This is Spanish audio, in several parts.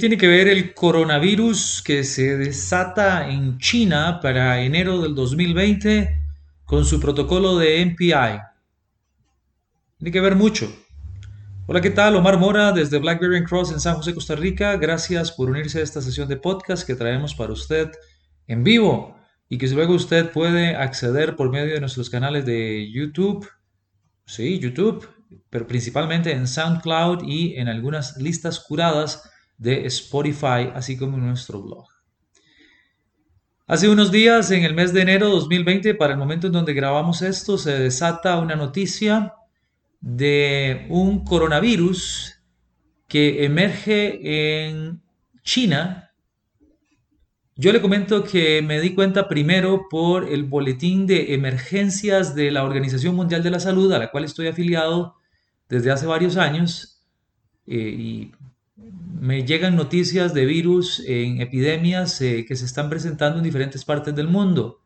Tiene que ver el coronavirus que se desata en China para enero del 2020 con su protocolo de MPI? Tiene que ver mucho. Hola, ¿qué tal? Omar Mora desde Blackberry Cross en San José, Costa Rica. Gracias por unirse a esta sesión de podcast que traemos para usted en vivo y que luego usted puede acceder por medio de nuestros canales de YouTube. Sí, YouTube, pero principalmente en SoundCloud y en algunas listas curadas de Spotify, así como en nuestro blog. Hace unos días, en el mes de enero de 2020, para el momento en donde grabamos esto, se desata una noticia de un coronavirus que emerge en China. Yo le comento que me di cuenta primero por el boletín de emergencias de la Organización Mundial de la Salud, a la cual estoy afiliado desde hace varios años, eh, y me llegan noticias de virus en epidemias eh, que se están presentando en diferentes partes del mundo.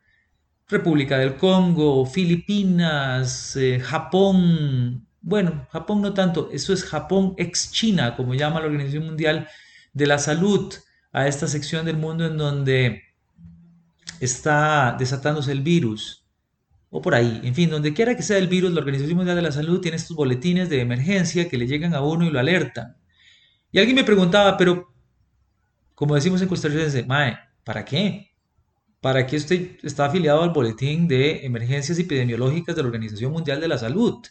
República del Congo, Filipinas, eh, Japón. Bueno, Japón no tanto, eso es Japón ex China, como llama la Organización Mundial de la Salud, a esta sección del mundo en donde está desatándose el virus. O por ahí, en fin, donde quiera que sea el virus, la Organización Mundial de la Salud tiene estos boletines de emergencia que le llegan a uno y lo alertan. Y alguien me preguntaba, pero como decimos en Costa Rica, Mae, ¿para qué? ¿Para qué usted está afiliado al boletín de emergencias epidemiológicas de la Organización Mundial de la Salud?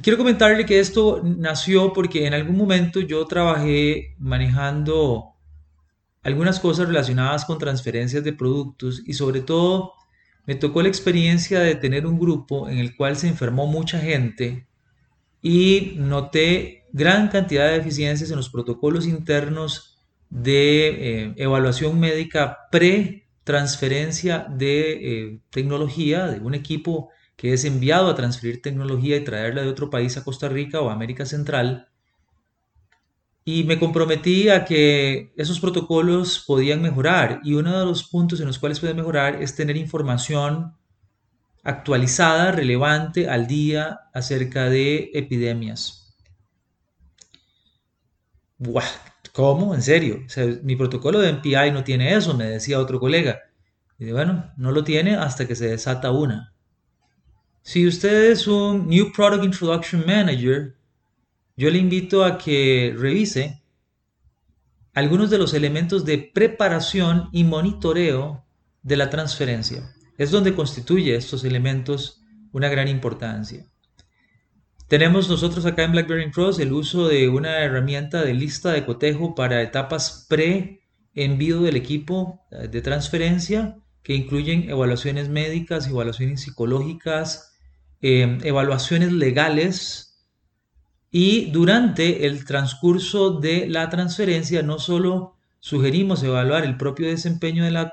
Quiero comentarle que esto nació porque en algún momento yo trabajé manejando algunas cosas relacionadas con transferencias de productos y sobre todo me tocó la experiencia de tener un grupo en el cual se enfermó mucha gente y noté gran cantidad de deficiencias en los protocolos internos de eh, evaluación médica pre-transferencia de eh, tecnología, de un equipo que es enviado a transferir tecnología y traerla de otro país a Costa Rica o América Central. Y me comprometí a que esos protocolos podían mejorar y uno de los puntos en los cuales pueden mejorar es tener información actualizada, relevante, al día acerca de epidemias. ¿Cómo? ¿En serio? mi protocolo de MPI no tiene eso, me decía otro colega. Y bueno, no lo tiene hasta que se desata una. Si usted es un New Product Introduction Manager, yo le invito a que revise algunos de los elementos de preparación y monitoreo de la transferencia. Es donde constituye estos elementos una gran importancia. Tenemos nosotros acá en BlackBerry Cross el uso de una herramienta de lista de cotejo para etapas pre-envío del equipo eh, de transferencia que incluyen evaluaciones médicas, evaluaciones psicológicas, em, evaluaciones legales y durante el transcurso de la transferencia no solo sugerimos evaluar el propio desempeño de la,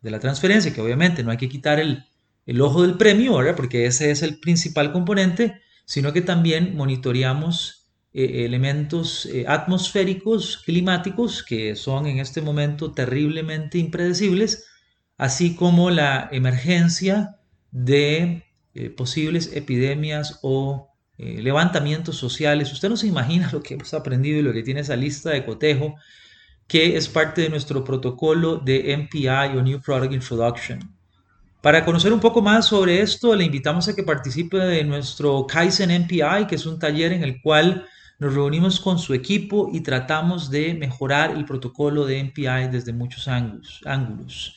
de la transferencia, que obviamente no hay que quitar el, el ojo del premio, ¿verdad? porque ese es el principal componente, sino que también monitoreamos eh, elementos eh, atmosféricos, climáticos, que son en este momento terriblemente impredecibles, así como la emergencia de eh, posibles epidemias o levantamientos sociales. Usted no se imagina lo que hemos aprendido y lo que tiene esa lista de cotejo, que es parte de nuestro protocolo de MPI o New Product Introduction. Para conocer un poco más sobre esto, le invitamos a que participe de nuestro Kaizen MPI, que es un taller en el cual nos reunimos con su equipo y tratamos de mejorar el protocolo de MPI desde muchos ángulos.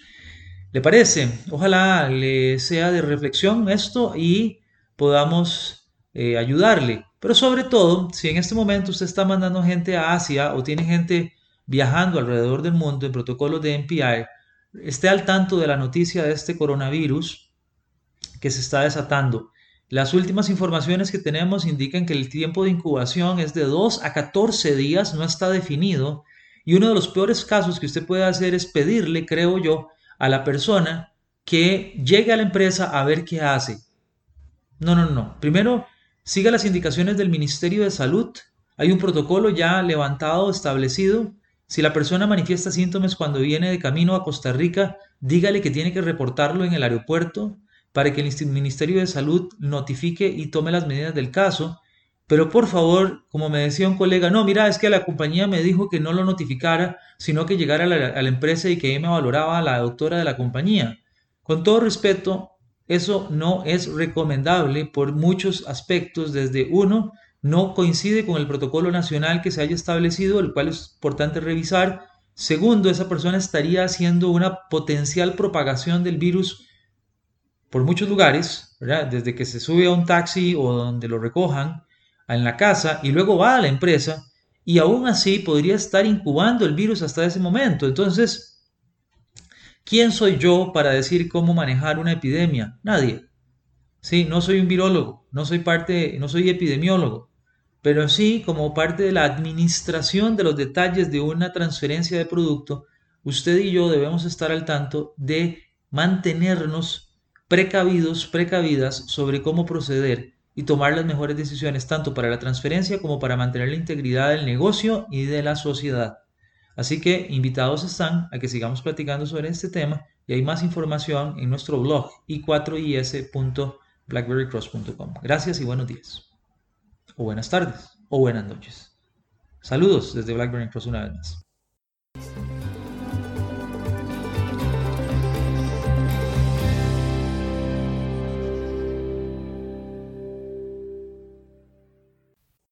¿Le parece? Ojalá le sea de reflexión esto y podamos eh, ayudarle. Pero sobre todo, si en este momento usted está mandando gente a Asia o tiene gente viajando alrededor del mundo en protocolos de MPI, esté al tanto de la noticia de este coronavirus que se está desatando. Las últimas informaciones que tenemos indican que el tiempo de incubación es de 2 a 14 días, no está definido. Y uno de los peores casos que usted puede hacer es pedirle, creo yo, a la persona que llegue a la empresa a ver qué hace. No, no, no. Primero, siga las indicaciones del Ministerio de Salud. Hay un protocolo ya levantado, establecido. Si la persona manifiesta síntomas cuando viene de camino a Costa Rica, dígale que tiene que reportarlo en el aeropuerto para que el Ministerio de Salud notifique y tome las medidas del caso. Pero por favor, como me decía un colega, no, mira, es que la compañía me dijo que no lo notificara, sino que llegara a la, empresa y que ahí me valoraba la doctora de la compañía. Con todo respeto, eso no es recomendable por muchos aspectos. Desde uno, no coincide con el protocolo nacional que se haya establecido, el cual es importante revisar. Segundo, esa persona estaría haciendo una potencial propagación del virus por muchos lugares, desde que se sube a un taxi o donde lo recojan, en la casa y luego va a la empresa y aún así podría estar incubando el virus hasta ese momento. Entonces, ¿quién soy yo para decir cómo manejar una epidemia? Nadie. Sí, no soy un virólogo, no soy parte, no soy epidemiólogo, pero sí como parte de la administración de los detalles de una transferencia de producto, usted y yo debemos estar al tanto de mantenernos precavidos, precavidas sobre cómo proceder y tomar las mejores decisiones tanto para la transferencia como para mantener la integridad del negocio y de la sociedad. Así que invitados están a que sigamos platicando sobre este tema y hay más información en nuestro blog i4is.blackberrycross.com. Gracias y buenos días. O buenas tardes o buenas noches. Saludos desde Blackberry Cross una vez más.